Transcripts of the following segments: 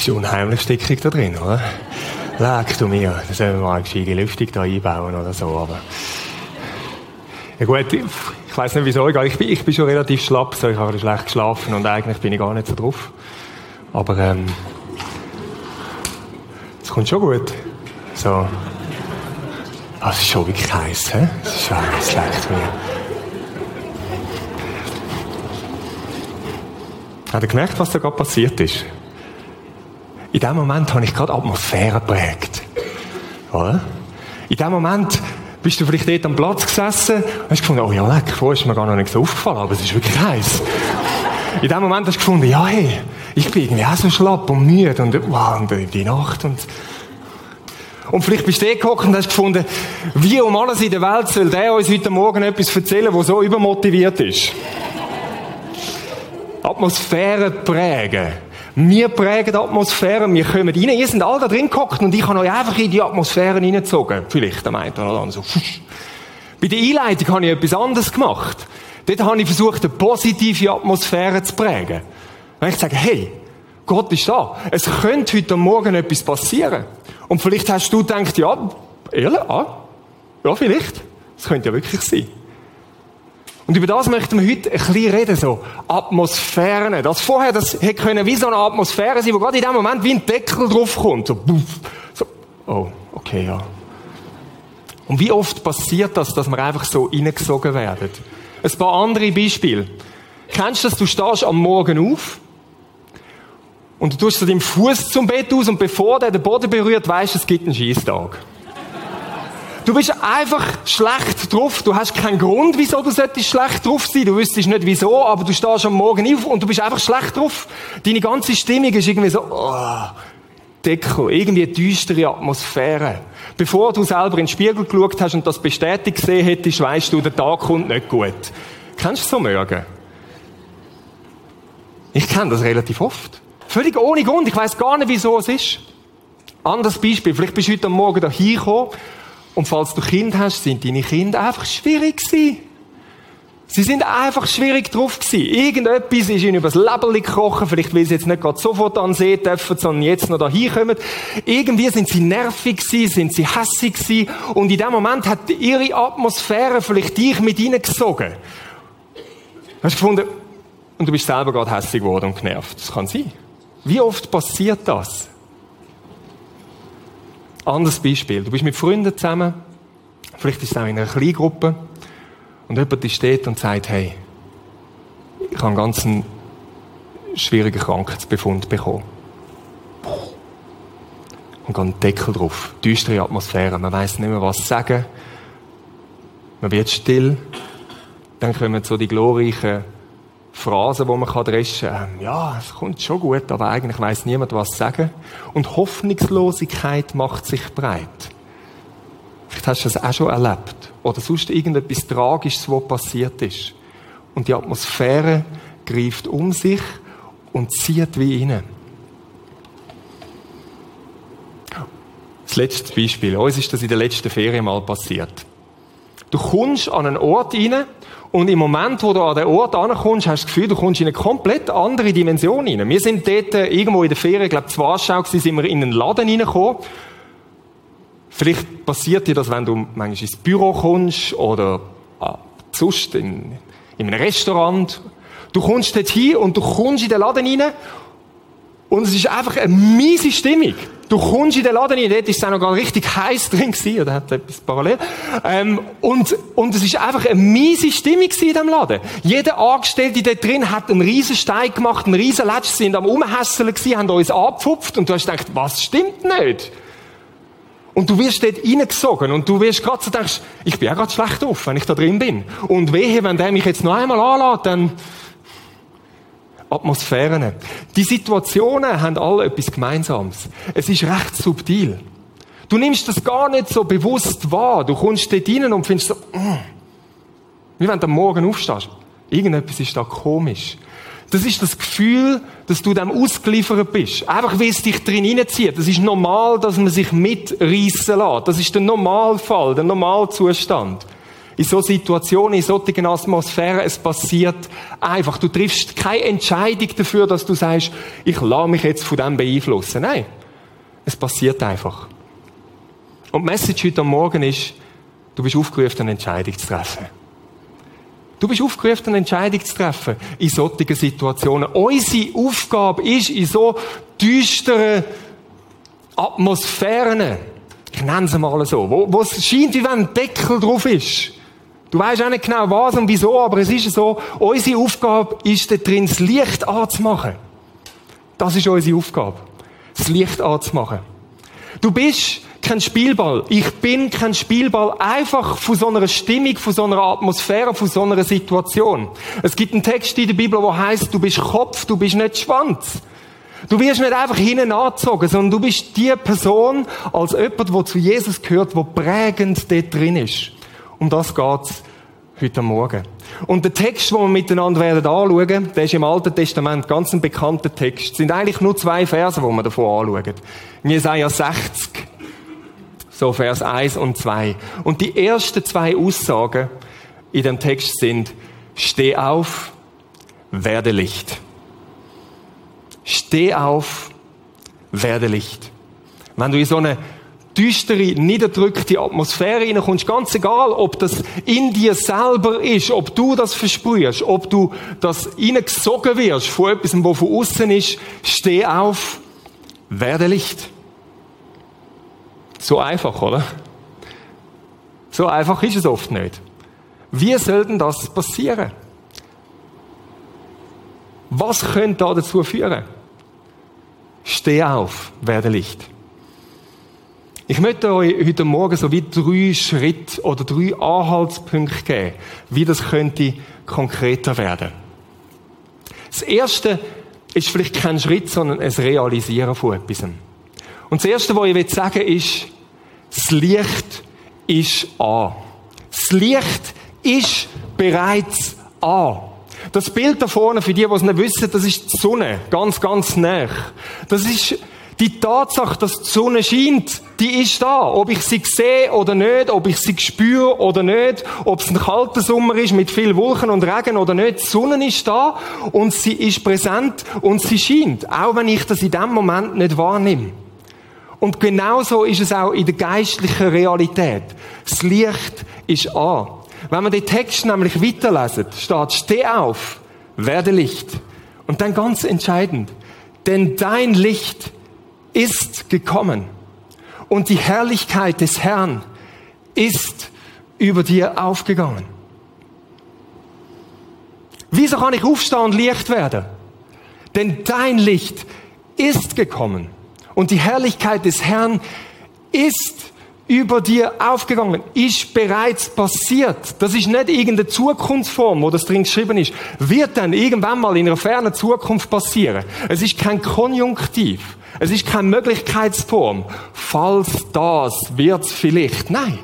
ist unheimlich stickig da drin, oder? Leck du mir, da sollen wir mal eine gescheite Lüftung da einbauen oder so, aber... Ja gut, ich, weiss nicht wieso, ich bin, ich bin schon relativ schlapp, so, ich habe schlecht geschlafen und eigentlich bin ich gar nicht so drauf. Aber, ähm, es kommt schon gut. So. Ah, es ist schon wirklich heiß, hä? Es ist schon heiß, leckt mir. Habt ihr gemerkt, was da gerade passiert ist? In dem Moment habe ich gerade Atmosphäre geprägt. Oder? In dem Moment bist du vielleicht dort am Platz gesessen und hast gefunden, oh ja, leck, vorher ist mir gar noch nicht so aufgefallen, aber es ist wirklich heiß. In dem Moment hast du gefunden, ja, hey, ich bin irgendwie auch so schlapp und müde und, wow, und die Nacht und, und vielleicht bist du da gehockt und hast gefunden, wie um alles in der Welt soll der uns heute Morgen etwas erzählen, der so übermotiviert ist. Atmosphäre prägen. Wir prägen die Atmosphäre, wir kommen rein. Ihr seid alle da drin gehockt und ich habe euch einfach in die Atmosphäre reingezogen. Vielleicht am einen oder anderen so. Bei der Einleitung habe ich etwas anderes gemacht. Dort habe ich versucht, eine positive Atmosphäre zu prägen. Wenn ich sage, hey, Gott ist da. Es könnte heute Morgen etwas passieren. Und vielleicht hast du gedacht, ja, ehrlich, ah, ja, vielleicht. Das könnte ja wirklich sein. Und über das möchten wir heute ein bisschen reden, so Atmosphären. Das vorher, das hätte können wie so eine Atmosphäre sein, wo gerade in dem Moment wie ein Deckel draufkommt. So, so, oh, okay, ja. Und wie oft passiert das, dass wir einfach so reingesogen werden? Ein paar andere Beispiele. Kennst du das? Du stehst am Morgen auf und du tust deinen Fuß zum Bett aus und bevor der den Boden berührt, weißt du, es gibt einen Schießtag. Du bist einfach schlecht drauf. Du hast keinen Grund, wieso du schlecht drauf sein. Du wüsstest nicht wieso, aber du stehst am Morgen auf und du bist einfach schlecht drauf. Deine ganze Stimmung ist irgendwie so, oh, Deckel, irgendwie eine düstere Atmosphäre. Bevor du selber in den Spiegel geschaut hast und das bestätigt gesehen hättest, weißt du, der Tag kommt nicht gut. Kennst du so Morgen? Ich kenne das relativ oft. Völlig ohne Grund. Ich weiß gar nicht, wieso es ist. Anderes Beispiel. Vielleicht bist du heute Morgen da hingekommen und falls du Kind hast, sind deine Kinder einfach schwierig gewesen. Sie sind einfach schwierig drauf gewesen. Irgendetwas ist ihnen übers Leben gekrochen. Vielleicht will sie jetzt nicht gerade sofort an See dürfen, sondern jetzt noch da hinkommen. Irgendwie sind sie nervig gewesen, sind sie hässig gewesen. Und in dem Moment hat ihre Atmosphäre vielleicht dich mit hineingesogen. Hast du gefunden, und du bist selber gerade hässig geworden und genervt. Das kann sein. Wie oft passiert das? Anderes Beispiel. Du bist mit Freunden zusammen. Vielleicht ist es auch in einer Kleingruppe. Und jemand steht und sagt, hey, ich habe einen ganz schwierigen Krankheitsbefund bekommen. Und geht einen Deckel drauf. Düstere Atmosphäre. Man weiß nicht mehr, was sagen. Man wird still. Dann kommen so die glorreichen Phrasen, die man dreschen kann. Ähm, ja, es kommt schon gut, aber eigentlich weiß niemand, was sagen. Und Hoffnungslosigkeit macht sich breit. Vielleicht hast du das auch schon erlebt. Oder sonst irgendetwas Tragisches, was passiert ist. Und die Atmosphäre greift um sich und zieht wie rein. Das letzte Beispiel. Uns ist das in der letzten Ferien mal passiert. Du kommst an einen Ort rein, und im Moment, wo du an den Ort ankommst, hast du das Gefühl, du kommst in eine komplett andere Dimension rein. Wir sind dort äh, irgendwo in der Ferien, ich glaube, zu Warschau sind wir in einen Laden reingekommen. Vielleicht passiert dir das, wenn du manchmal ins Büro kommst oder ah, sonst in, in einem Restaurant. Du kommst dort hin und du kommst in den Laden rein und es ist einfach eine miese Stimmung. Du kommst in den Laden rein, dort ist es auch noch gar richtig heiß drin gewesen, oder hat etwas parallel. Ähm, und, und es ist einfach eine miese Stimmung in diesem Laden. Jeder Angestellte dort drin hat einen riesen Stein gemacht, einen riesen Letsch, sind am Umhässeln gewesen, haben uns abgepfupft und du hast gedacht, was stimmt nicht? Und du wirst dort reingesogen und du wirst gerade so denkst, ich bin ja gerade schlecht drauf, wenn ich da drin bin. Und wehe, wenn der mich jetzt noch einmal anlässt, dann Atmosphären. Die Situationen haben alle etwas Gemeinsames. Es ist recht subtil. Du nimmst das gar nicht so bewusst wahr. Du kommst dort rein und findest so, mm. wie wenn du am Morgen aufstehst. Irgendetwas ist da komisch. Das ist das Gefühl, dass du dem ausgeliefert bist. Einfach, wie es dich drin hineinzieht. Das ist normal, dass man sich mitreißen lässt. Das ist der Normalfall, der Normalzustand. In so Situationen, in solchen Atmosphären, es passiert einfach. Du triffst keine Entscheidung dafür, dass du sagst, ich lasse mich jetzt von dem beeinflussen. Nein. Es passiert einfach. Und die Message heute Morgen ist, du bist aufgerufen, eine Entscheidung zu treffen. Du bist aufgerufen, eine Entscheidung zu treffen in solchen Situationen. Unsere Aufgabe ist, in so düsteren Atmosphären, ich nenne sie mal so, wo, wo es scheint, wie wenn ein Deckel drauf ist. Du weißt auch nicht genau was und wieso, aber es ist so, unsere Aufgabe ist, da drin das Licht anzumachen. Das ist unsere Aufgabe. Das Licht anzumachen. Du bist kein Spielball. Ich bin kein Spielball. Einfach von so einer Stimmung, von so einer Atmosphäre, von so einer Situation. Es gibt einen Text in der Bibel, wo heißt, du bist Kopf, du bist nicht Schwanz. Du wirst nicht einfach hinten angezogen, sondern du bist die Person als jemand, der zu Jesus gehört, der prägend dort drin ist. Um das geht's heute Morgen. Und der Text, den wir miteinander werden anschauen, der ist im Alten Testament ganz ein bekannter Text. Es sind eigentlich nur zwei Verse, die wir davon anschauen. Jesaja 60, so Vers 1 und 2. Und die ersten zwei Aussagen in dem Text sind, steh auf, werde Licht. Steh auf, werde Licht. Wenn du in so eine düstere, niederdrückte Atmosphäre hineinkommst, ganz egal, ob das in dir selber ist, ob du das versprühst, ob du das hineingesogen wirst von etwas, was von außen ist, steh auf, werde Licht. So einfach, oder? So einfach ist es oft nicht. Wie soll denn das passieren? Was könnte da dazu führen? Steh auf, werde Licht. Ich möchte euch heute Morgen so wie drei Schritte oder drei Anhaltspunkte geben, wie das könnte konkreter werden. Das erste ist vielleicht kein Schritt, sondern ein Realisieren von etwas. Und das Erste, was ich sagen will, ist, das Licht ist an. Das Licht ist bereits an. Das Bild da vorne, für die, die es nicht wissen, das ist die Sonne. Ganz, ganz nah. Das ist die Tatsache, dass die Sonne scheint, die ist da. Ob ich sie sehe oder nicht, ob ich sie spüre oder nicht, ob es ein kalter Sommer ist mit viel Wolken und Regen oder nicht, die Sonne ist da und sie ist präsent und sie scheint. Auch wenn ich das in dem Moment nicht wahrnehme. Und genauso ist es auch in der geistlichen Realität. Das Licht ist an. Wenn wir den Text nämlich weiterlesen, steht, steh auf, werde Licht. Und dann ganz entscheidend, denn dein Licht ist gekommen und die Herrlichkeit des Herrn ist über dir aufgegangen. Wieso kann ich aufstehen und Licht werden? Denn dein Licht ist gekommen und die Herrlichkeit des Herrn ist über dir aufgegangen, ist bereits passiert. Das ist nicht irgendeine Zukunftsform, wo das drin geschrieben ist. Wird dann irgendwann mal in einer fernen Zukunft passieren. Es ist kein Konjunktiv. Es ist keine Möglichkeitsform. Falls das wird's vielleicht. Nein.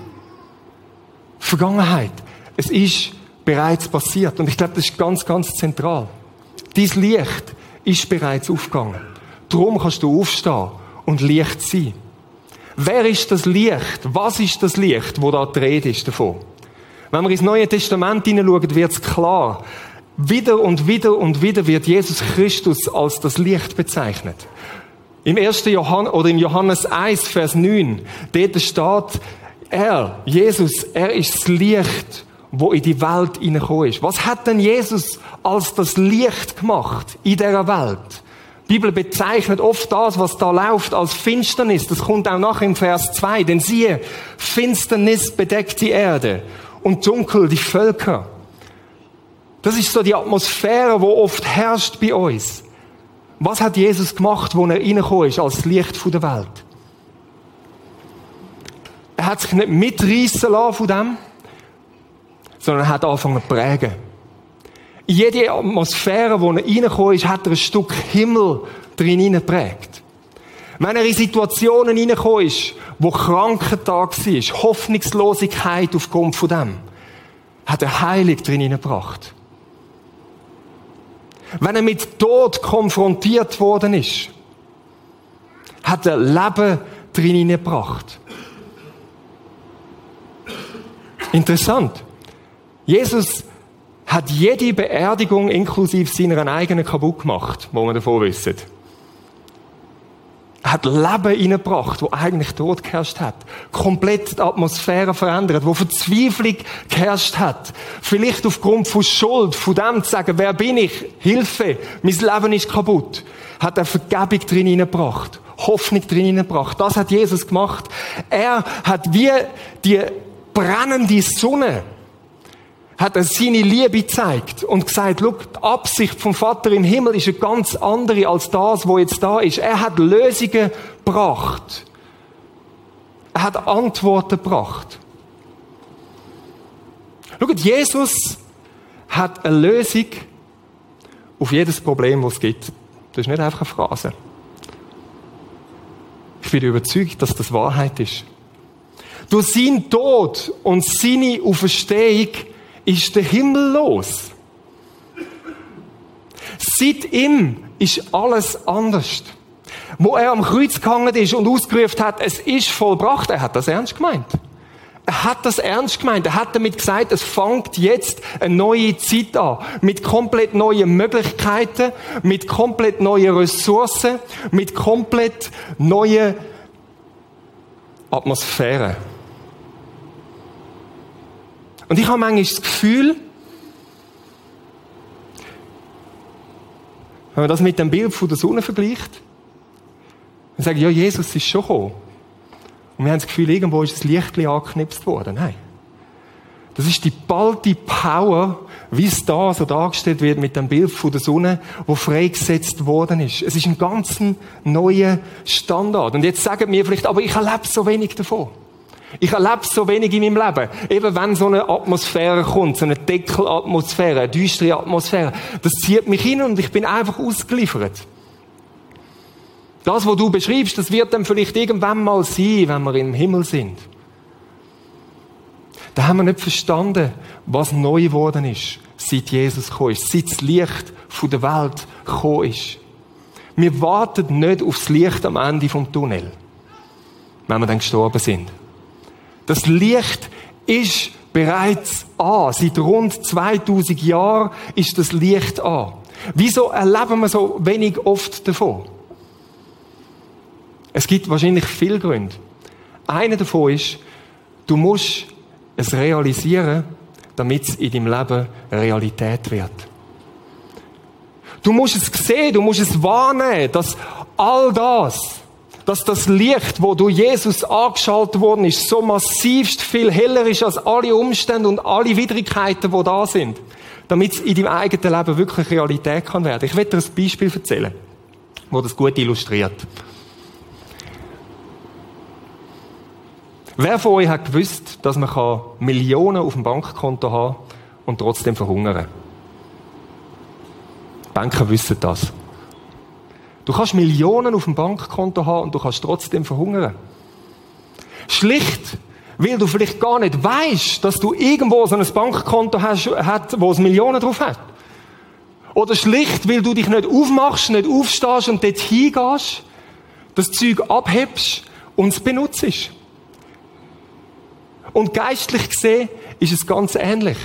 Vergangenheit. Es ist bereits passiert. Und ich glaube, das ist ganz, ganz zentral. Dies Licht ist bereits aufgegangen. Darum kannst du aufstehen und Licht sein. Wer ist das Licht? Was ist das Licht, wo da die Rede ist davon? Wenn wir ins Neue Testament hineinschauen, wird es klar. Wieder und wieder und wieder wird Jesus Christus als das Licht bezeichnet. Im 1. Johann oder im Johannes 1, Vers 9, dort steht, er, Jesus, er ist das Licht, wo in die Welt hineingekommen ist. Was hat denn Jesus als das Licht gemacht in dieser Welt? Die Bibel bezeichnet oft das, was da läuft, als Finsternis. Das kommt auch nach im Vers 2. Denn siehe, Finsternis bedeckt die Erde und dunkel die Völker. Das ist so die Atmosphäre, wo oft herrscht bei uns. Was hat Jesus gemacht, wo er reingekommen ist als Licht der Welt? Er hat sich nicht mitreißen lassen von dem, sondern er hat angefangen zu prägen. In jede Atmosphäre, wo er reingekommen ist, hat er ein Stück Himmel drin hineingeprägt. Wenn er in Situationen reingekommen ist, wo Krankentag war, Hoffnungslosigkeit aufgrund von dem, hat er Heilig drin hineingebracht. Wenn er mit Tod konfrontiert worden ist, hat er Leben drin hineingebracht. Interessant. Jesus hat jede Beerdigung inklusive seiner eigenen kaputt gemacht, wo wir davon wissen. Hat Leben reingebracht, wo eigentlich Tod geherrscht hat. Komplett die Atmosphäre verändert, wo Verzweiflung geherrscht hat. Vielleicht aufgrund von Schuld, von dem zu sagen, wer bin ich? Hilfe, mein Leben ist kaputt. Hat er Vergebung drin hineingebracht. Hoffnung drin hineingebracht. Das hat Jesus gemacht. Er hat wie die brennende Sonne hat er seine Liebe gezeigt und gesagt, schau, die Absicht vom Vater im Himmel ist eine ganz andere als das, wo jetzt da ist. Er hat Lösungen gebracht. Er hat Antworten gebracht. Schaut, Jesus hat eine Lösung auf jedes Problem, das es gibt. Das ist nicht einfach eine Phrase. Ich bin überzeugt, dass das Wahrheit ist. Durch seinen Tod und seine Auferstehung ist der Himmel los. Seit ihm ist alles anders. Wo er am Kreuz gehangen ist und ausgerufen hat, es ist vollbracht, er hat das ernst gemeint. Er hat das ernst gemeint. Er hat damit gesagt, es fängt jetzt eine neue Zeit an. Mit komplett neuen Möglichkeiten, mit komplett neuen Ressourcen, mit komplett neuen Atmosphären. Und ich habe manchmal das Gefühl, wenn man das mit dem Bild von der Sonne vergleicht, dann sage ich, ja, Jesus ist schon gekommen. Und wir haben das Gefühl, irgendwo ist das Licht angeknipst worden. Nein. Das ist die ballte Power, wie es da so dargestellt wird mit dem Bild von der Sonne, wo freigesetzt worden ist. Es ist ein ganz neuer Standard. Und jetzt sagen wir vielleicht, aber ich erlebe so wenig davon. Ich erlebe so wenig in meinem Leben. Eben wenn so eine Atmosphäre kommt, so eine Deckelatmosphäre, eine düstere Atmosphäre, das zieht mich hin und ich bin einfach ausgeliefert. Das, was du beschreibst, das wird dann vielleicht irgendwann mal sein, wenn wir im Himmel sind. Da haben wir nicht verstanden, was neu geworden ist, seit Jesus gekommen ist, seit das Licht von der Welt gekommen ist. Wir warten nicht aufs Licht am Ende vom Tunnel, wenn wir dann gestorben sind. Das Licht ist bereits an. Seit rund 2000 Jahren ist das Licht an. Wieso erleben wir so wenig oft davon? Es gibt wahrscheinlich viele Gründe. Einer davon ist, du musst es realisieren, damit es in deinem Leben Realität wird. Du musst es sehen, du musst es wahrnehmen, dass all das, dass das Licht, wo durch Jesus angeschaltet worden ist, so massivst viel heller ist als alle Umstände und alle Widrigkeiten, wo da sind, damit es in deinem eigenen Leben wirklich Realität kann werden. Ich werde dir ein Beispiel erzählen, wo das gut illustriert. Wer von euch hat gewusst, dass man Millionen auf dem Bankkonto haben und trotzdem verhungern? Banker wissen das. Du kannst Millionen auf dem Bankkonto haben und du kannst trotzdem verhungern. Schlicht, weil du vielleicht gar nicht weißt, dass du irgendwo so ein Bankkonto hast, wo es Millionen drauf hat. Oder schlicht, weil du dich nicht aufmachst, nicht aufstehst und dort hingehst, das Zeug abhebst und es benutzt. Und geistlich gesehen ist es ganz ähnlich.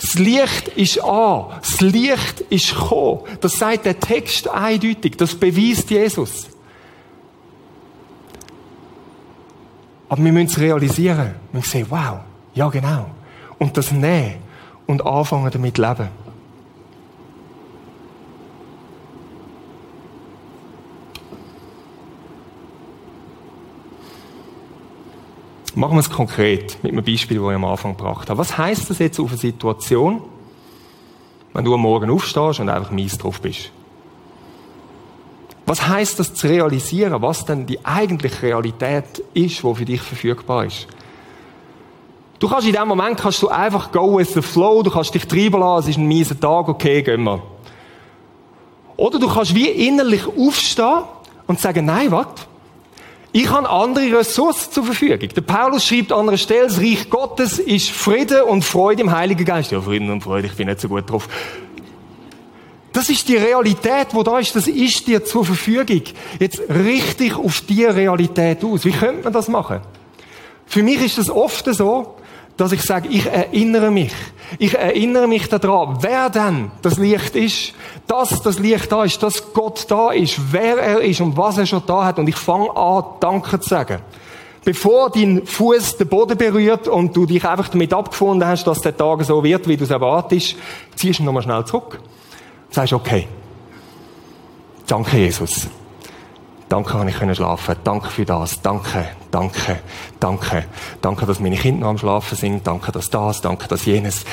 Das Licht ist an. Das Licht ist gekommen. Das sagt der Text eindeutig. Das beweist Jesus. Aber wir müssen es realisieren. Wir müssen sehen, wow, ja genau. Und das nehmen und anfangen damit leben. Machen wir es konkret mit einem Beispiel, das ich am Anfang gebracht habe. Was heißt das jetzt auf eine Situation, wenn du am Morgen aufstehst und einfach mies drauf bist? Was heißt das zu realisieren, was denn die eigentliche Realität ist, die für dich verfügbar ist? Du kannst in dem Moment kannst du einfach go with the flow, du kannst dich treiben lassen, es ist ein mieser Tag, okay, gehen wir. Oder du kannst wie innerlich aufstehen und sagen, nein, warte, ich habe andere Ressourcen zur Verfügung. Der Paulus schreibt an einer Stelle, das Reich Gottes ist Friede und Freude im Heiligen Geist. Ja, Frieden und Freude, ich bin nicht so gut drauf. Das ist die Realität, wo da ist, das ist dir zur Verfügung. Jetzt richtig auf die Realität aus. Wie könnte man das machen? Für mich ist es oft so, dass ich sage, ich erinnere mich. Ich erinnere mich daran, wer denn das Licht ist, dass das Licht da ist, dass Gott da ist, wer er ist und was er schon da hat. Und ich fange an, Danke zu sagen. Bevor dein Fuß den Boden berührt und du dich einfach damit abgefunden hast, dass der Tag so wird, wie du es erwartest, ziehst du nochmal schnell zurück. Sagst, okay. Danke, Jesus. Danke, dass ich schlafen Danke für das. Danke, danke, danke. Danke, dass meine Kinder noch am Schlafen sind. Danke, dass das, danke, dass jenes.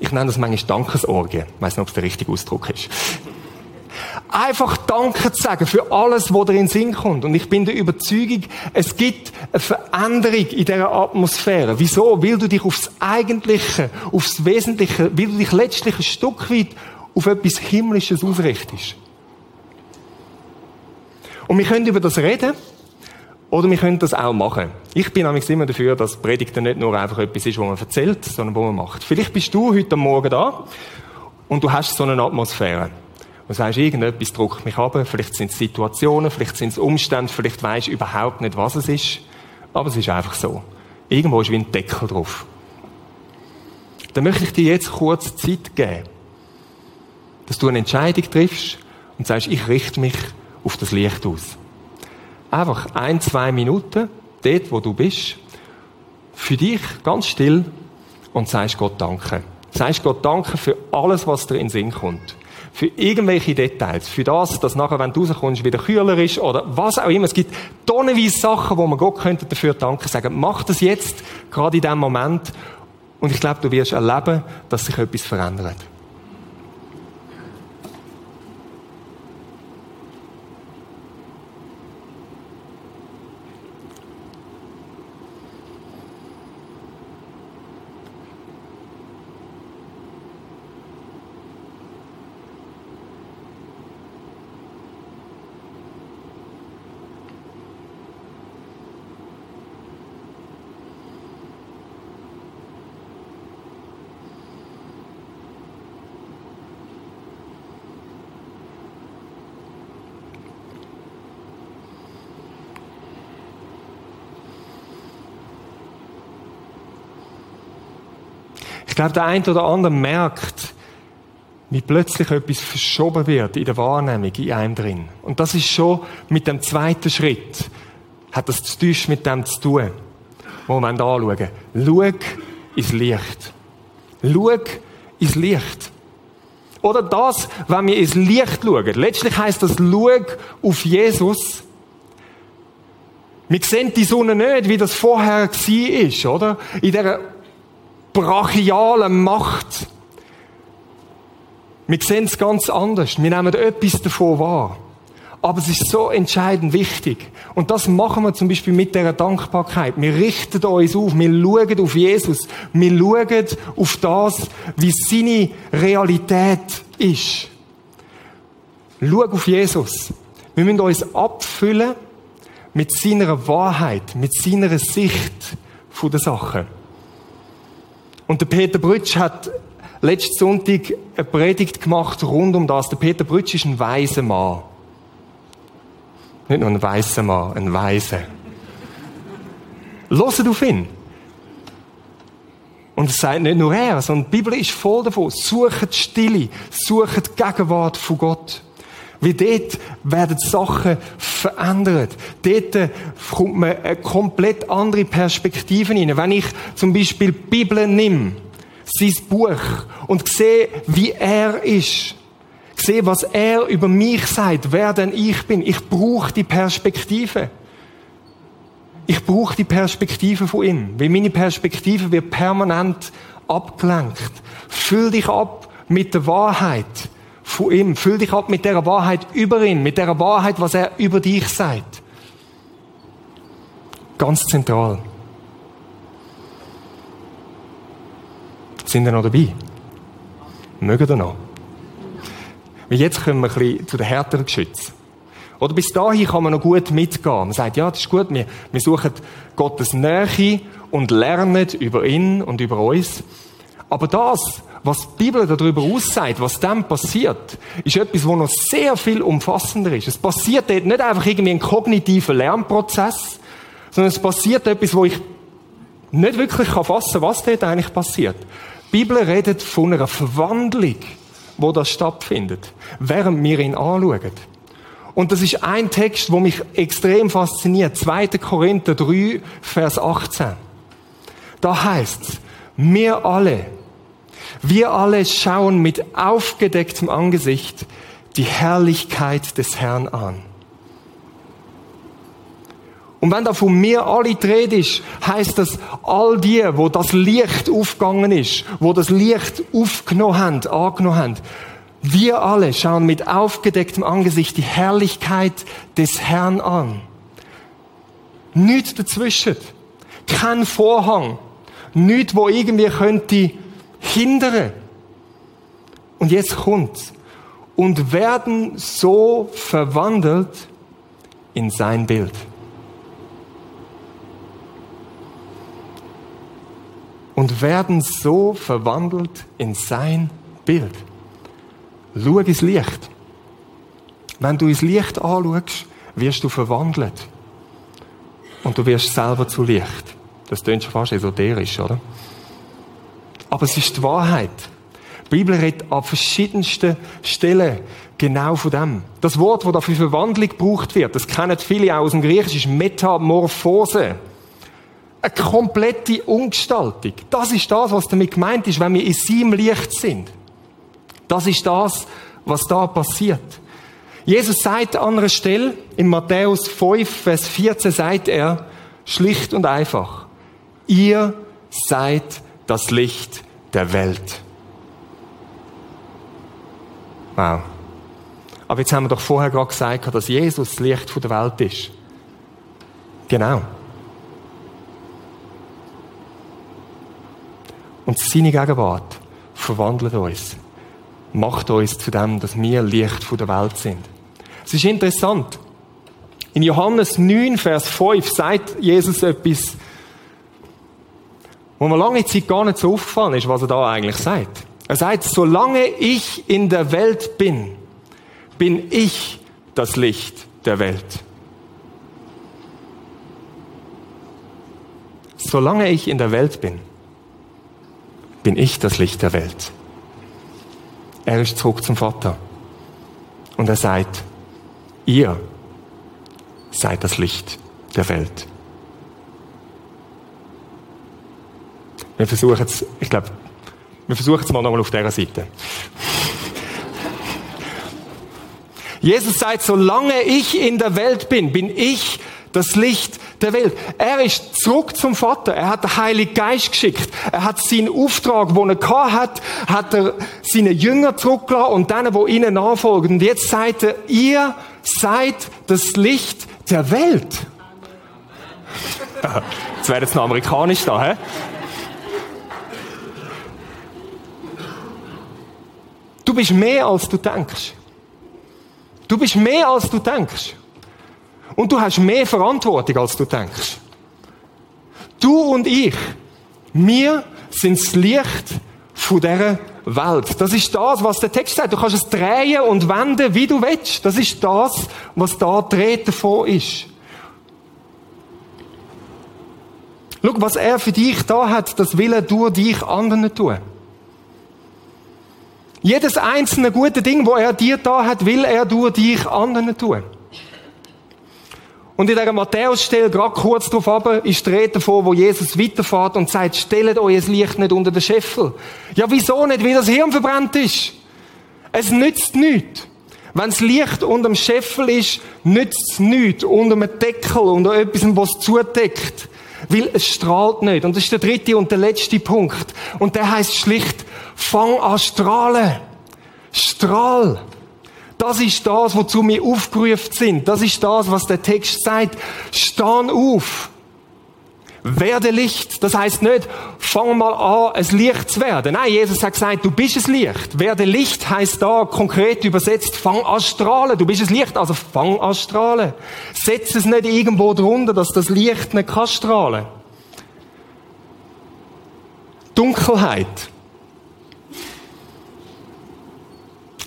Ich nenne das manchmal Dankesorgie. Ich weiss nicht, ob es der richtige Ausdruck ist. Einfach Danke zu sagen für alles, was dir in den Sinn kommt. Und ich bin der Überzeugung, es gibt eine Veränderung in dieser Atmosphäre. Wieso? Weil du dich aufs Eigentliche, aufs Wesentliche, weil du dich letztlich ein Stück weit auf etwas Himmlisches ausrichtest. Und wir können über das reden, oder wir können das auch machen. Ich bin nämlich immer dafür, dass Predigten nicht nur einfach etwas ist, was man erzählt, sondern was man macht. Vielleicht bist du heute Morgen da und du hast so eine Atmosphäre. Du sagst, irgendetwas drückt mich ab, vielleicht sind es Situationen, vielleicht sind es Umstände, vielleicht weisst du überhaupt nicht, was es ist. Aber es ist einfach so. Irgendwo ist wie ein Deckel drauf. Dann möchte ich dir jetzt kurz Zeit geben, dass du eine Entscheidung triffst und sagst, ich richte mich auf das Licht aus. Einfach ein, zwei Minuten, dort, wo du bist, für dich ganz still und sagst Gott Danke. Sagst Gott Danke für alles, was dir in den Sinn kommt. Für irgendwelche Details. Für das, dass nachher, wenn du rauskommst, wieder kühler ist oder was auch immer. Es gibt tonnenweise Sachen, wo man Gott könnte dafür Danke sagen. Mach das jetzt, gerade in diesem Moment. Und ich glaube, du wirst erleben, dass sich etwas verändert. Ich glaube, der eine oder andere merkt, wie plötzlich etwas verschoben wird in der Wahrnehmung in einem drin. Und das ist schon mit dem zweiten Schritt, hat das zu tun mit dem zu tun, wo wir anschauen. Schau ins Licht. Schau ins Licht. Oder das, wenn wir ins Licht schauen. Letztlich heißt das, schau auf Jesus. Wir sehen die Sonne nicht, wie das vorher war, oder? In dieser brachialen Macht. Wir sehen es ganz anders. Wir nehmen etwas davon wahr. Aber es ist so entscheidend wichtig. Und das machen wir zum Beispiel mit der Dankbarkeit. Wir richten uns auf. Wir schauen auf Jesus. Wir schauen auf das, wie seine Realität ist. Schau auf Jesus. Wir müssen uns abfüllen mit seiner Wahrheit, mit seiner Sicht von der Sache. Und der Peter Brütsch hat letzten Sonntag eine Predigt gemacht rund um das. Der Peter Brütsch ist ein weiser Mann. Nicht nur ein weißer Mann, ein weiser. Hört auf ihn. Und es sagt nicht nur er, sondern die Bibel ist voll davon. Sucht Stille, sucht die Gegenwart von Gott. Wie dort werden Sachen verändert. Dort kommt man eine komplett andere Perspektive rein. Wenn ich zum Beispiel die Bibel nehme, sein Buch, und sehe, wie er ist, sehe, was er über mich sagt, wer denn ich bin, ich brauche die Perspektive. Ich brauche die Perspektive von ihm, weil meine Perspektive wird permanent abgelenkt. Füll dich ab mit der Wahrheit von ihm. Füll dich ab mit der Wahrheit über ihn, mit der Wahrheit, was er über dich sagt. Ganz zentral. Sind ihr noch dabei? Mögen ihr noch? Weil jetzt kommen wir ein bisschen zu den härteren Geschützen. Oder bis dahin kann man noch gut mitgehen. Man sagt, ja, das ist gut, wir, wir suchen Gottes Nähe und lernen über ihn und über uns. Aber das, was die Bibel darüber aussagt, was dann passiert, ist etwas, wo noch sehr viel umfassender ist. Es passiert dort nicht einfach irgendwie ein kognitiver Lernprozess, sondern es passiert etwas, wo ich nicht wirklich fassen kann, was dort eigentlich passiert. Die Bibel redet von einer Verwandlung, wo das stattfindet, während wir ihn anschauen. Und das ist ein Text, wo mich extrem fasziniert. 2. Korinther 3, Vers 18. Da heißt wir alle, wir alle schauen mit aufgedecktem Angesicht die Herrlichkeit des Herrn an. Und wenn da von mir alle dreht ist, heißt das, all die, wo das Licht aufgegangen ist, wo das Licht aufgenommen haben, angenommen haben, wir alle schauen mit aufgedecktem Angesicht die Herrlichkeit des Herrn an. Nichts dazwischen. Kein Vorhang. Nichts, wo irgendwie könnte hindern. Und jetzt kommt's. Und werden so verwandelt in sein Bild. Und werden so verwandelt in sein Bild. Schau ins Licht. Wenn du ins Licht anschaust, wirst du verwandelt. Und du wirst selber zu Licht. Das klingt schon fast esoterisch, oder? Aber es ist die Wahrheit. Die Bibel redet an verschiedensten Stellen genau von dem. Das Wort, das da für Verwandlung gebraucht wird, das kennen viele auch aus dem Griechischen, ist Metamorphose. Eine komplette Umgestaltung. Das ist das, was damit gemeint ist, wenn wir in seinem Licht sind. Das ist das, was da passiert. Jesus sagt an einer Stelle, in Matthäus 5, Vers 14, sagt er, schlicht und einfach, ihr seid das Licht der Welt. Wow. Aber jetzt haben wir doch vorher gerade gesagt, dass Jesus das Licht der Welt ist. Genau. Und seine Gegenwart verwandelt uns macht uns zu dem, dass wir Licht der Welt sind. Es ist interessant. In Johannes 9, Vers 5 sagt Jesus etwas, wo mir lange Zeit gar nicht so aufgefallen ist, was er da eigentlich sagt. Er sagt, solange ich in der Welt bin, bin ich das Licht der Welt. Solange ich in der Welt bin, bin ich das Licht der Welt. Er ist zurück zum Vater. Und er sagt, ihr seid das Licht der Welt. Wir versuchen es, ich glaube, wir versuchen es mal nochmal auf dieser Seite. Jesus sagt, solange ich in der Welt bin, bin ich das Licht der Welt. Er ist zurück zum Vater. Er hat den Heiligen Geist geschickt. Er hat seinen Auftrag, den er hat, hat er seine Jünger zurückgelassen und denen, die ihnen nachfolgen. Und jetzt sagt er, ihr seid das Licht der Welt. Jetzt wäre jetzt noch amerikanisch da, hä? Du bist mehr, als du denkst. Du bist mehr, als du denkst. Und du hast mehr Verantwortung, als du denkst. Du und ich, wir sind das Licht von dieser Welt. Das ist das, was der Text sagt. Du kannst es drehen und wenden, wie du willst. Das ist das, was da dreht davon ist. Schau, was er für dich da hat, das will er durch dich anderen tun. Jedes einzelne gute Ding, wo er dir da hat, will er durch dich anderen tun. Und in dieser Matthäus-Stelle, gerade kurz darauf ab, ist die Rede davon, wo Jesus weiterfährt und sagt, stellt euer Licht nicht unter den Scheffel. Ja, wieso nicht? Weil das Hirn verbrannt ist. Es nützt nichts. Wenn das Licht unter dem Scheffel ist, nützt es nichts. Unter einem Deckel, unter etwas, was zudeckt. Weil es strahlt nicht. Und das ist der dritte und der letzte Punkt. Und der heißt schlicht, fang an strahlen. Strahl. Das ist das, wozu wir aufgerufen sind. Das ist das, was der Text sagt. Stehen auf. Werde Licht. Das heißt nicht, fang mal an, ein Licht zu werden. Nein, Jesus hat gesagt, du bist ein Licht. Werde Licht heißt da konkret übersetzt, fang an strahlen. Du bist ein Licht, also fang an strahlen. Setz es nicht irgendwo drunter, dass das Licht nicht kann strahlen. Dunkelheit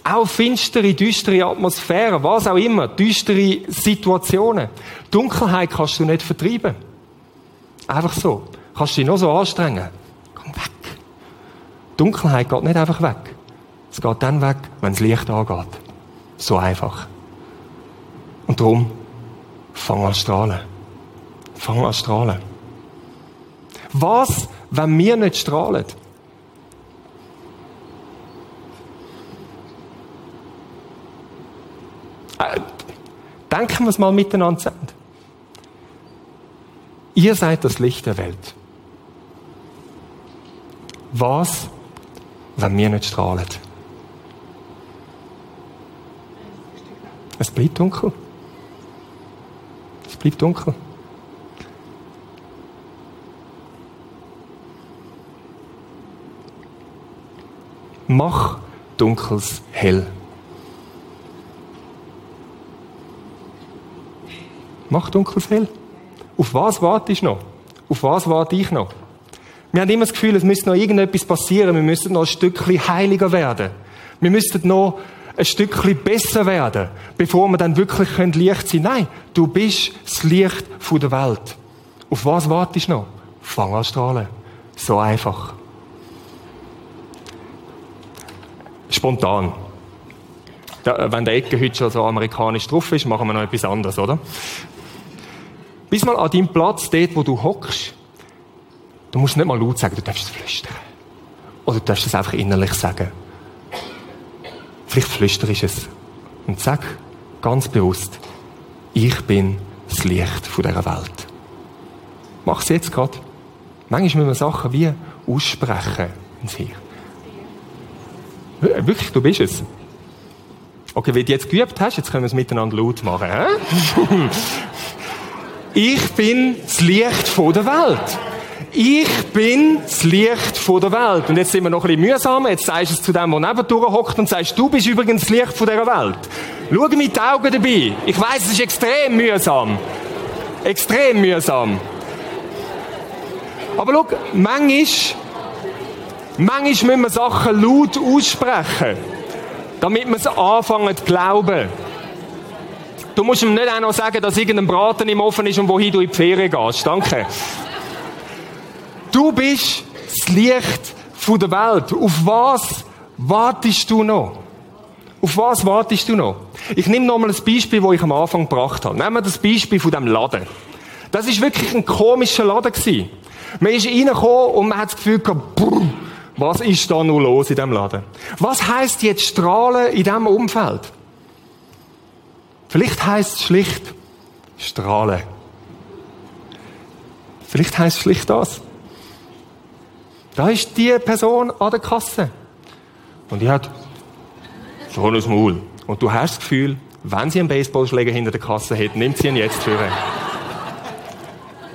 Auch finstere, düstere Atmosphären, was auch immer, düstere Situationen. Dunkelheit kannst du nicht vertreiben. Einfach so. Kannst dich noch so anstrengen? Komm weg. Dunkelheit geht nicht einfach weg. Es geht dann weg, wenn das Licht angeht. So einfach. Und darum, fang an strahlen. Fang an strahlen. Was, wenn wir nicht strahlen? Äh, denken wir es mal miteinander zusammen. Ihr seid das Licht der Welt. Was, wenn wir nicht strahlen? Es bleibt dunkel. Es bleibt dunkel. Mach Dunkels hell. Mach Dunkels hell. Auf was wartest du noch? Auf was warte ich noch? Wir haben immer das Gefühl, es müsste noch irgendetwas passieren. Wir müssten noch ein Stückchen heiliger werden. Wir müssten noch ein Stückchen besser werden, bevor wir dann wirklich Licht sein können. Nein, du bist das Licht der Welt. Auf was wartest du noch? Fang an strahlen. So einfach. Spontan. wenn der Ecke heute schon so amerikanisch drauf ist, machen wir noch etwas anderes, oder? Bis mal an deinem Platz, dort, wo du hockst, du musst nicht mal laut sagen, du darfst es flüstern. Oder du darfst es einfach innerlich sagen. Vielleicht flüsterst es. Und sag ganz bewusst, ich bin das Licht dieser Welt. Mach es jetzt gerade. Manchmal müssen wir Sachen wie aussprechen ins Hier. Wirklich, du bist es. Okay, wenn du jetzt geübt hast, jetzt können wir es miteinander laut machen. ich bin das Licht der Welt. Ich bin das Licht der Welt. Und jetzt sind wir noch ein bisschen mühsam. Jetzt sagst du es zu dem, der neben hockt und sagst, du bist übrigens das Licht von dieser Welt. Schau mit den Augen dabei. Ich weiß, es ist extrem mühsam. Extrem mühsam. Aber schau, manchmal, manchmal müssen wir Sachen laut aussprechen, damit wir es anfangen zu glauben. Du musst ihm nicht auch noch sagen, dass irgendein Braten im Ofen ist und wohin du in die Ferien gehst. Danke. Du bist das Licht der Welt. Auf was wartest du noch? Auf was wartest du noch? Ich nehme nochmal ein Beispiel, das ich am Anfang gebracht habe. Nehmen wir das Beispiel von dem Laden. Das ist wirklich ein komischer Laden gewesen. Man ist reingekommen und man hat das Gefühl gehabt, brr, was ist da nur los in diesem Laden? Was heißt jetzt strahlen in diesem Umfeld? Vielleicht heißt es schlicht strahlen. Vielleicht heißt es schlicht das. Da ist die Person an der Kasse. Und die hat so ein Maul. Und du hast das Gefühl, wenn sie einen Baseballschläger hinter der Kasse hat, nimmt sie ihn jetzt für.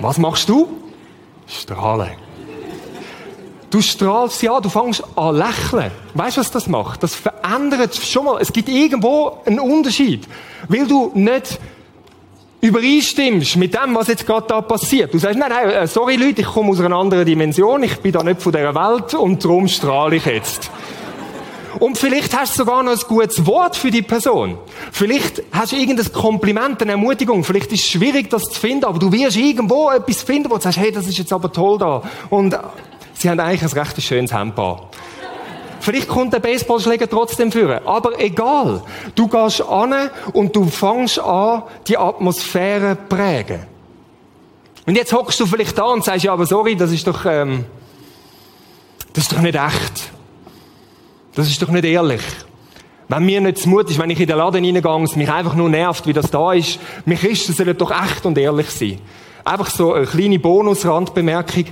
Was machst du? Strahlen. Du strahlst ja, du fängst an lächeln. Weißt du, was das macht? Das verändert schon mal. Es gibt irgendwo einen Unterschied. Weil du nicht übereinstimmst mit dem, was jetzt gerade da passiert. Du sagst, nein, nein, äh, sorry Leute, ich komme aus einer anderen Dimension, ich bin da nicht von dieser Welt und darum strahle ich jetzt. Und vielleicht hast du sogar noch ein gutes Wort für die Person. Vielleicht hast du irgendein Kompliment, eine Ermutigung. Vielleicht ist es schwierig, das zu finden, aber du wirst irgendwo etwas finden, wo du sagst, hey, das ist jetzt aber toll da. Und sie haben eigentlich ein recht schönes Hemdpaar. Vielleicht kommt der Baseballschläger trotzdem führen. Aber egal. Du gehst an und du fängst an, die Atmosphäre zu prägen. Und jetzt hockst du vielleicht da und sagst, ja, aber sorry, das ist doch, ähm, das ist doch nicht echt. Das ist doch nicht ehrlich. Wenn mir nicht zu Mut ist, wenn ich in den Laden reingehe es mich einfach nur nervt, wie das da ist, wir Christen sollen doch echt und ehrlich sein. Einfach so eine kleine Bonusrandbemerkung.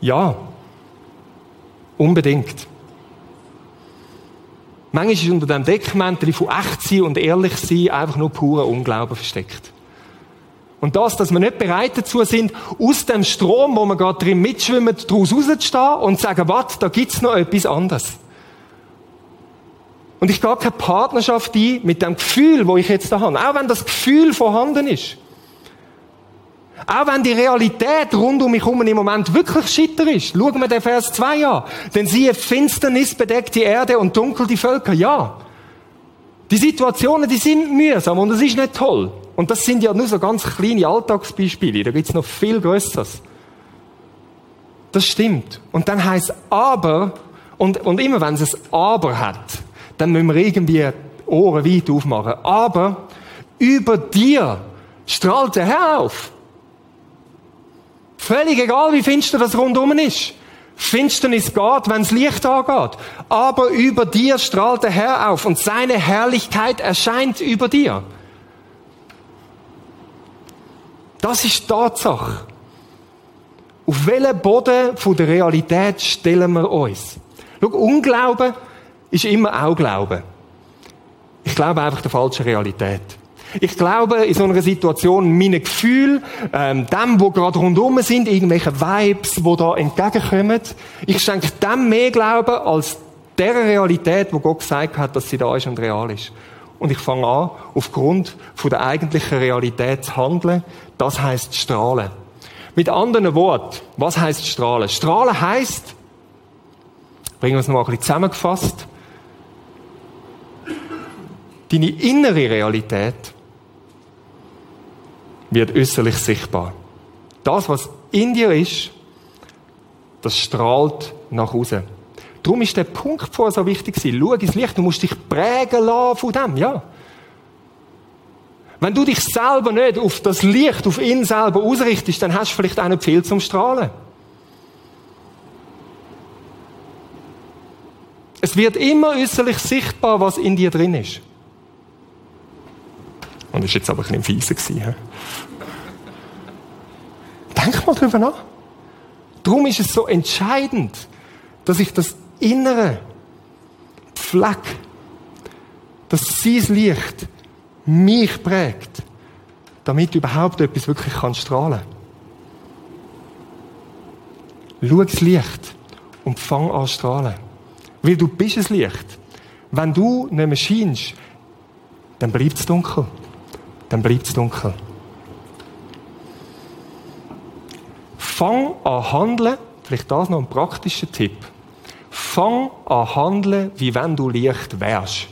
Ja. Unbedingt. Manchmal ist unter dem Deckmäntel von echt sein und ehrlich sein einfach nur purer Unglauben versteckt. Und das, dass wir nicht bereit dazu sind, aus dem Strom, wo wir gerade drin mitschwimmen, daraus rauszustehen und zu sagen, was, da gibt's noch etwas anderes. Und ich gehe keine Partnerschaft ein mit dem Gefühl, wo ich jetzt da habe. Auch wenn das Gefühl vorhanden ist. Auch wenn die Realität rund um mich herum im Moment wirklich schitter ist. Schauen wir den Vers 2 an. Denn siehe, Finsternis bedeckt die Erde und dunkel die Völker. Ja. Die Situationen, die sind mühsam und das ist nicht toll. Und das sind ja nur so ganz kleine Alltagsbeispiele. Da gibt's noch viel Größeres. Das stimmt. Und dann heißt aber, und, und immer wenn es ein Aber hat, dann müssen wir irgendwie Ohren weit aufmachen. Aber über dir strahlt der Herr auf. Völlig egal, wie finster das rundum ist. Finsternis geht, wenn das Licht angeht. Aber über dir strahlt der Herr auf und seine Herrlichkeit erscheint über dir. Das ist Tatsache. Auf welchen Boden von der Realität stellen wir uns? Schau, Unglauben ist immer auch Glauben. Ich glaube einfach der falschen Realität. Ich glaube in so einer Situation meinen Gefühl, ähm, dem, wo gerade rundum sind, irgendwelche Vibes, wo da entgegenkommen. Ich schenke dem mehr Glauben als der Realität, wo Gott gesagt hat, dass sie da ist und real ist. Und ich fange an, aufgrund von der eigentlichen Realität zu handeln. Das heißt strahlen. Mit anderen Worten, was heißt strahlen? Strahlen heißt, bringen wir es noch mal ein bisschen zusammengefasst, deine innere Realität wird äußerlich sichtbar. Das, was in dir ist, das strahlt nach außen. Darum ist der Punkt vorher so wichtig gewesen. Schau ins Licht, du musst dich prägen lassen von dem, ja. Wenn du dich selber nicht auf das Licht, auf ihn selber ausrichtest, dann hast du vielleicht auch nicht viel zum Strahlen. Es wird immer äußerlich sichtbar, was in dir drin ist. Und ist jetzt aber ein bisschen fiese gewesen. Denk mal drüber nach. Darum ist es so entscheidend, dass ich das Innere Fleck, dass sein Licht mich prägt, damit überhaupt etwas wirklich kann strahlen Schau das Licht und fang an strahlen. Weil du bist das Licht. Wenn du nicht mehr scheinst, dann bleibt es dunkel. Dann bleibt es dunkel. Fang an handeln, vielleicht das noch ein praktischer Tipp. Fang an handeln, wie wenn du Licht wärst.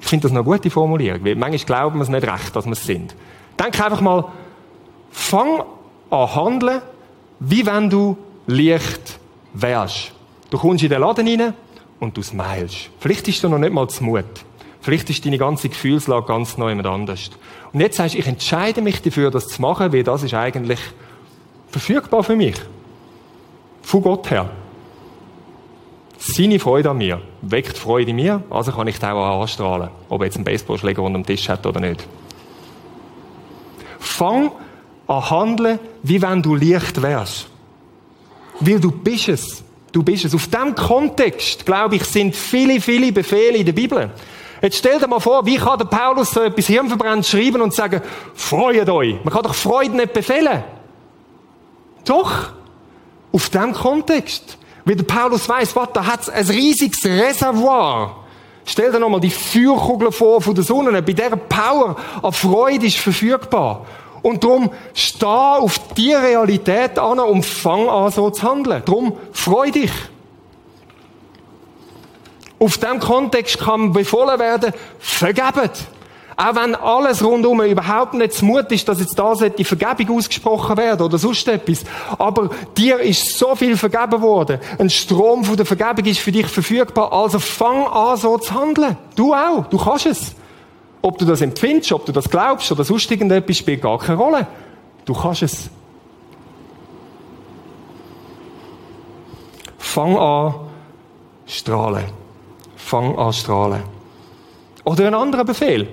Ich finde das eine gute Formulierung, weil manchmal glauben wir es nicht recht, dass wir es sind. Denk einfach mal, fang an handeln, wie wenn du Licht wärst. Du kommst in den Laden rein und du smilest. Vielleicht ist dir noch nicht mal zu Mut. Vielleicht ist deine ganze Gefühlslage ganz neu jemand anders. Und jetzt sagst du, ich entscheide mich dafür, das zu machen, weil das ist eigentlich verfügbar für mich. Von Gott her. Seine Freude an mir weckt Freude in mir, also kann ich den auch anstrahlen. Ob er jetzt einen Baseballschläger unter dem Tisch hat oder nicht. Fang an handeln, wie wenn du Licht wärst. Weil du bist es. Du bist es. Auf diesem Kontext, glaube ich, sind viele, viele Befehle in der Bibel. Jetzt stell dir mal vor, wie kann der Paulus so etwas hirnverbrannt schreiben und sagen, freut euch. Man kann doch Freude nicht befehlen. Doch. Auf diesem Kontext. Wie der Paulus weiß, was, da hat es ein riesiges Reservoir. Stell dir nochmal die Feuerkugel vor von der Sonne. Bei dieser Power an Freude ist verfügbar. Und darum steh auf die Realität an und fang an, so zu handeln. Darum freu dich. Auf diesem Kontext kann befohlen werden, vergebet. Auch wenn alles rundum überhaupt nicht zu Mut ist, dass jetzt da die Vergebung ausgesprochen werden oder sonst etwas. Aber dir ist so viel vergeben worden. Ein Strom von der Vergebung ist für dich verfügbar. Also fang an, so zu handeln. Du auch. Du kannst es. Ob du das empfindest, ob du das glaubst oder sonst irgendetwas, spielt gar keine Rolle. Du kannst es. Fang an, strahlen. Fang an, strahlen. Oder ein anderer Befehl.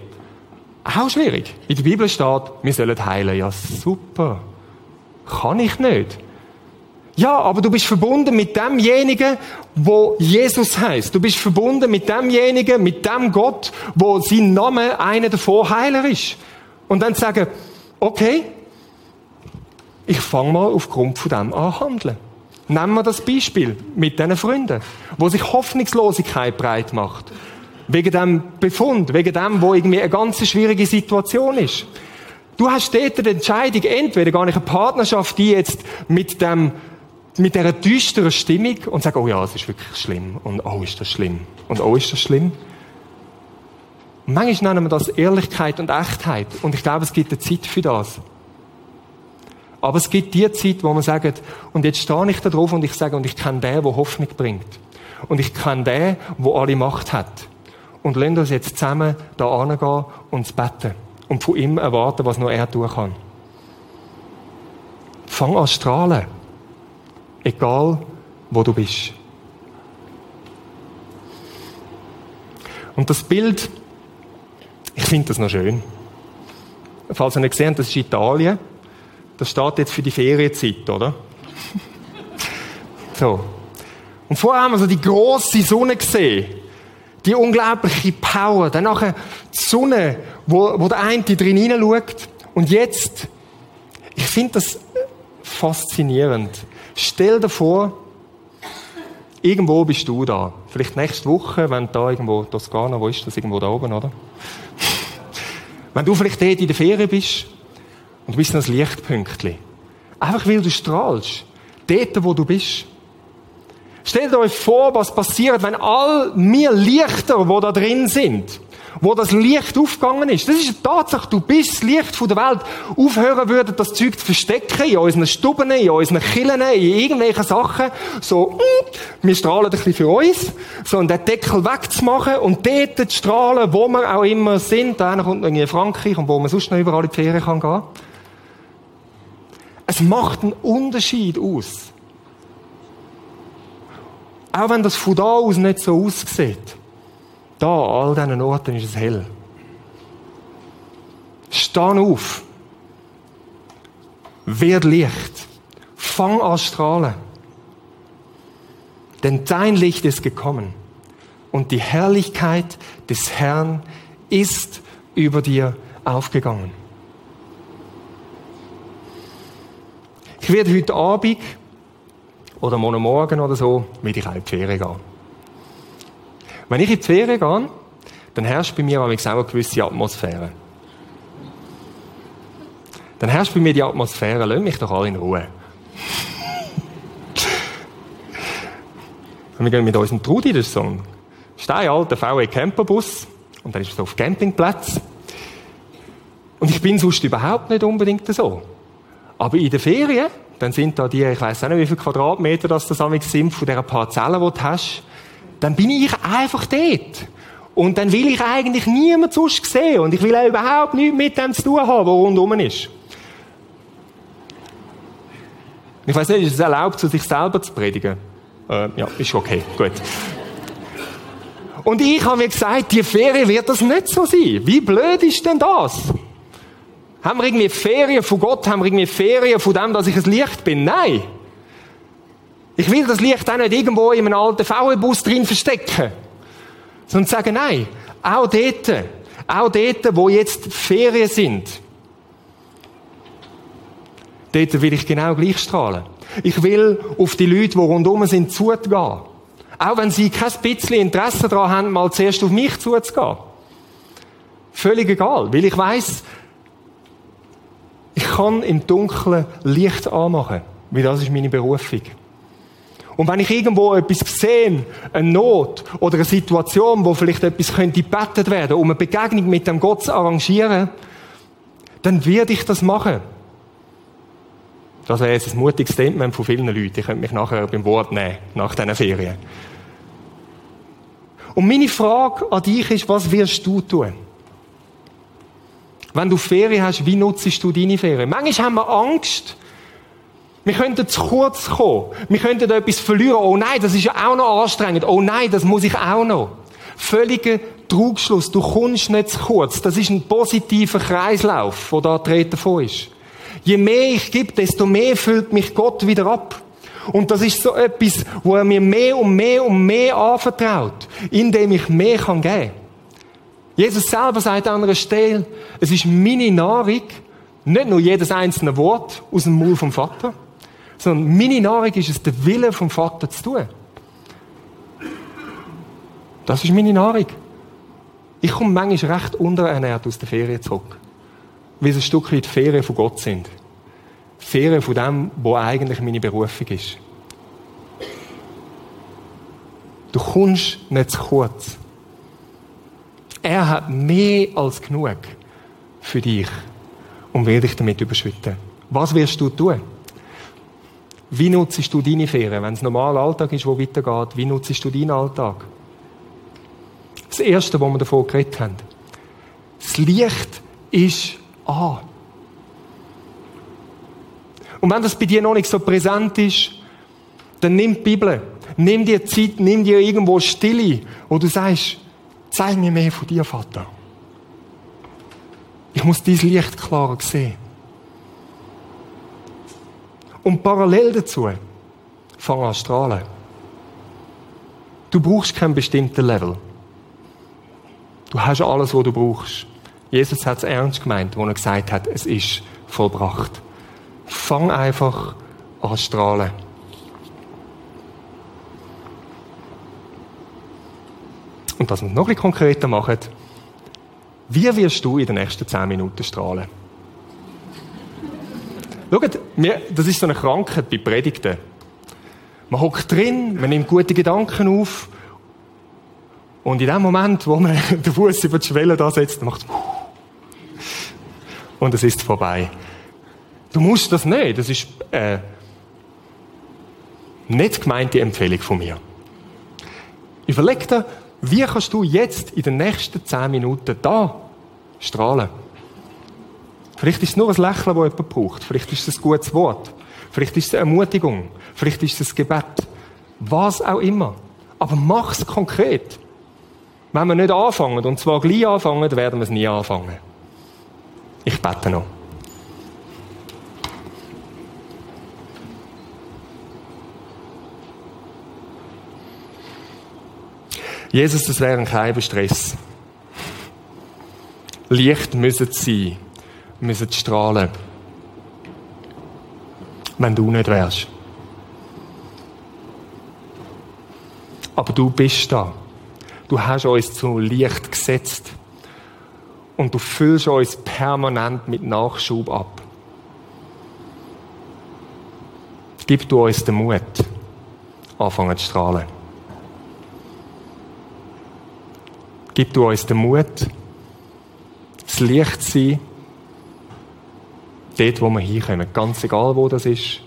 Auch schwierig. In der Bibel steht, wir sollen heilen. Ja, super. Kann ich nicht. Ja, aber du bist verbunden mit demjenigen, wo Jesus heißt. Du bist verbunden mit demjenigen, mit dem Gott, wo sein Name einer der Vorheiler ist. Und dann sagen, okay, ich fange mal aufgrund von dem an handeln. Nehmen wir das Beispiel mit diesen Freunden, wo sich Hoffnungslosigkeit breit macht. Wegen dem Befund, wegen dem, wo irgendwie eine ganz schwierige Situation ist. Du hast dort die Entscheidung, entweder gar nicht eine Partnerschaft, die jetzt mit dem, mit dieser düsteren Stimmung und sagen, oh ja, es ist wirklich schlimm und oh, ist das schlimm und oh, ist das schlimm. Manchmal nennen wir das Ehrlichkeit und Echtheit und ich glaube, es gibt eine Zeit für das. Aber es gibt die Zeit, wo man sagt, und jetzt stehe ich da drauf und ich sage, und ich kenne den, der Hoffnung bringt. Und ich kenne den, der alle Macht hat. Und lassen uns jetzt zusammen da angehen und beten. Und von ihm erwarten, was nur er tun kann. Fang an strahlen. Egal, wo du bist. Und das Bild, ich finde das noch schön. Falls ihr nicht gesehen habt, das ist Italien. Das steht jetzt für die Ferienzeit, oder? so. Und vorher haben wir so die große Sonne gesehen. Die unglaubliche Power. Dann nachher die Sonne, wo, wo der eine drin hineinschaut. Und jetzt, ich finde das faszinierend. Stell dir vor, irgendwo bist du da. Vielleicht nächste Woche, wenn da irgendwo, Toskana, wo ist das? Irgendwo da oben, oder? wenn du vielleicht dort in der Ferien bist und du bist noch ein Lichtpünktchen. Einfach weil du strahlst. Dort, wo du bist. Stellt euch vor, was passiert, wenn all wir Lichter, die da drin sind, wo das Licht aufgegangen ist. Das ist eine Tatsache. Du bist das Licht der Welt. Aufhören würden, das Zeug zu verstecken in unseren Stuben, in unseren Killen, in irgendwelchen Sachen. So, mm, wir strahlen ein bisschen für uns. So, und den Deckel wegzumachen und dort zu strahlen, wo wir auch immer sind. Da kommt irgendwie in Frankreich und wo man sonst noch überall in die Ferien kann gehen. Es macht einen Unterschied aus. Auch wenn das von da aus nicht so aussieht. Da, an all diesen Orten ist es hell. Steh auf. Werd Licht. Fang an strahlen. Denn dein Licht ist gekommen und die Herrlichkeit des Herrn ist über dir aufgegangen. Ich werde heute Abend oder morgen oder so, mit ich auch in die Ferien gehen. Wenn ich in die Ferien gehe, dann herrscht bei mir auch eine gewisse Atmosphäre. Dann herrscht bei mir die Atmosphäre, lass mich doch alle in Ruhe. wir gehen mit unserem Trudi, das ist so ein steinalter VW Camperbus, und dann ist es auf Campingplatz. Und ich bin sonst überhaupt nicht unbedingt so. Aber in den Ferien, dann sind da die, ich weiß nicht, wie viele Quadratmeter das das sind, von dieser Parzelle, die du hast, dann bin ich einfach dort. Und dann will ich eigentlich niemand sonst sehen. Und ich will auch überhaupt nichts mit dem zu tun haben, was rundherum ist. Ich weiß nicht, ist es erlaubt, zu sich selber zu predigen? Äh, ja, ist okay, gut. Und ich habe mir gesagt, die Ferien wird das nicht so sein. Wie blöd ist denn das? Haben wir irgendwie Ferien von Gott? Haben wir irgendwie Ferien von dem, dass ich ein Licht bin? Nein. Ich will das Licht auch nicht irgendwo in einem alten VW-Bus drin verstecken. Sondern sagen, nein, auch dort, auch dort, wo jetzt Ferien sind, dort will ich genau gleich strahlen. Ich will auf die Leute, die rundherum sind, zugehen. Auch wenn sie kein bisschen Interesse daran haben, mal zuerst auf mich zuzugehen. Völlig egal, weil ich weiß, ich kann im Dunkeln Licht anmachen, weil das ist meine Berufung. Und wenn ich irgendwo etwas sehe, eine Not oder eine Situation, wo vielleicht etwas könnte gebettet werden, um eine Begegnung mit dem Gott zu arrangieren, dann werde ich das machen. Das wäre jetzt ein mutiges Statement von vielen Leuten. Ich könnte mich nachher beim Wort nehmen, nach diesen Ferien. Und meine Frage an dich ist, was wirst du tun? Wenn du Ferien hast, wie nutzt du deine Ferien? Manchmal haben wir Angst, wir könnten zu kurz kommen. Wir könnten etwas verlieren. Oh nein, das ist ja auch noch anstrengend. Oh nein, das muss ich auch noch. Völliger Trugschluss. Du kommst nicht zu kurz. Das ist ein positiver Kreislauf, der da vor ist. Je mehr ich gebe, desto mehr füllt mich Gott wieder ab. Und das ist so etwas, wo er mir mehr und mehr und mehr anvertraut, indem ich mehr kann geben. Jesus selber sagt an einer Stelle, es ist meine Nahrung, nicht nur jedes einzelne Wort aus dem Mund vom Vater, sondern meine Nahrung ist es, den Willen vom Vater zu tun. Das ist meine Nahrung. Ich komme manchmal recht unterernährt aus der Ferien zurück. Weil es ein Stück weit Ferien von Gott sind. Ferien von dem, wo eigentlich meine Berufung ist. Du kommst nicht zu kurz. Er hat mehr als genug für dich und will dich damit überschütten. Was wirst du tun? Wie nutzt du deine Ferien? Wenn es normaler Alltag ist, wo weitergeht, wie nutzt du deinen Alltag? Das Erste, wo wir davon geredet haben. Das Licht ist an. Und wenn das bei dir noch nicht so präsent ist, dann nimm die Bibel. Nimm dir Zeit, nimm dir irgendwo Stille, wo du sagst, zeig mir mehr von dir, Vater. Ich muss dieses Licht klarer sehen. Und parallel dazu, fang an strahlen. Du brauchst keinen bestimmten Level. Du hast alles, was du brauchst. Jesus hat es ernst gemeint, als er gesagt hat, es ist vollbracht. Fang einfach an strahlen. Und dass wir es noch ein konkreter machen, wie wirst du in den nächsten zehn Minuten strahlen? Schaut, das ist so eine Krankheit bei Predigten. Man hockt drin, man nimmt gute Gedanken auf und in dem Moment, wo man den Fuß über die Schwelle setzt, macht es und es ist vorbei. Du musst das nicht. Das ist äh, nicht gemeinte Empfehlung von mir. Überleg dir, wie kannst du jetzt in den nächsten zehn Minuten da strahlen? Vielleicht ist es nur ein Lächeln, das jemand braucht. Vielleicht ist es ein gutes Wort. Vielleicht ist es eine Ermutigung. Vielleicht ist es ein Gebet. Was auch immer. Aber mach es konkret. Wenn wir nicht anfangen, und zwar gleich anfangen, werden wir es nie anfangen. Ich bete noch. Jesus, das wäre ein kein Stress. Licht müssen sein, müssen strahlen. Wenn du nicht wärst. Aber du bist da. Du hast uns zu Licht gesetzt. Und du füllst uns permanent mit Nachschub ab. Gib du uns den Mut, anfangen zu strahlen. Gib du uns den Mut, das Licht zu sein, dort, wo wir hinkommen. Ganz egal, wo das ist.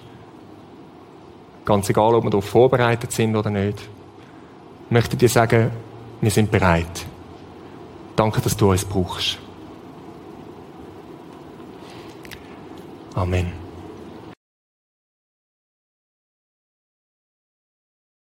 Ganz egal, ob wir darauf vorbereitet sind oder nicht. Ich möchte dir sagen, wir sind bereit. Danke, dass du uns brauchst. Amen.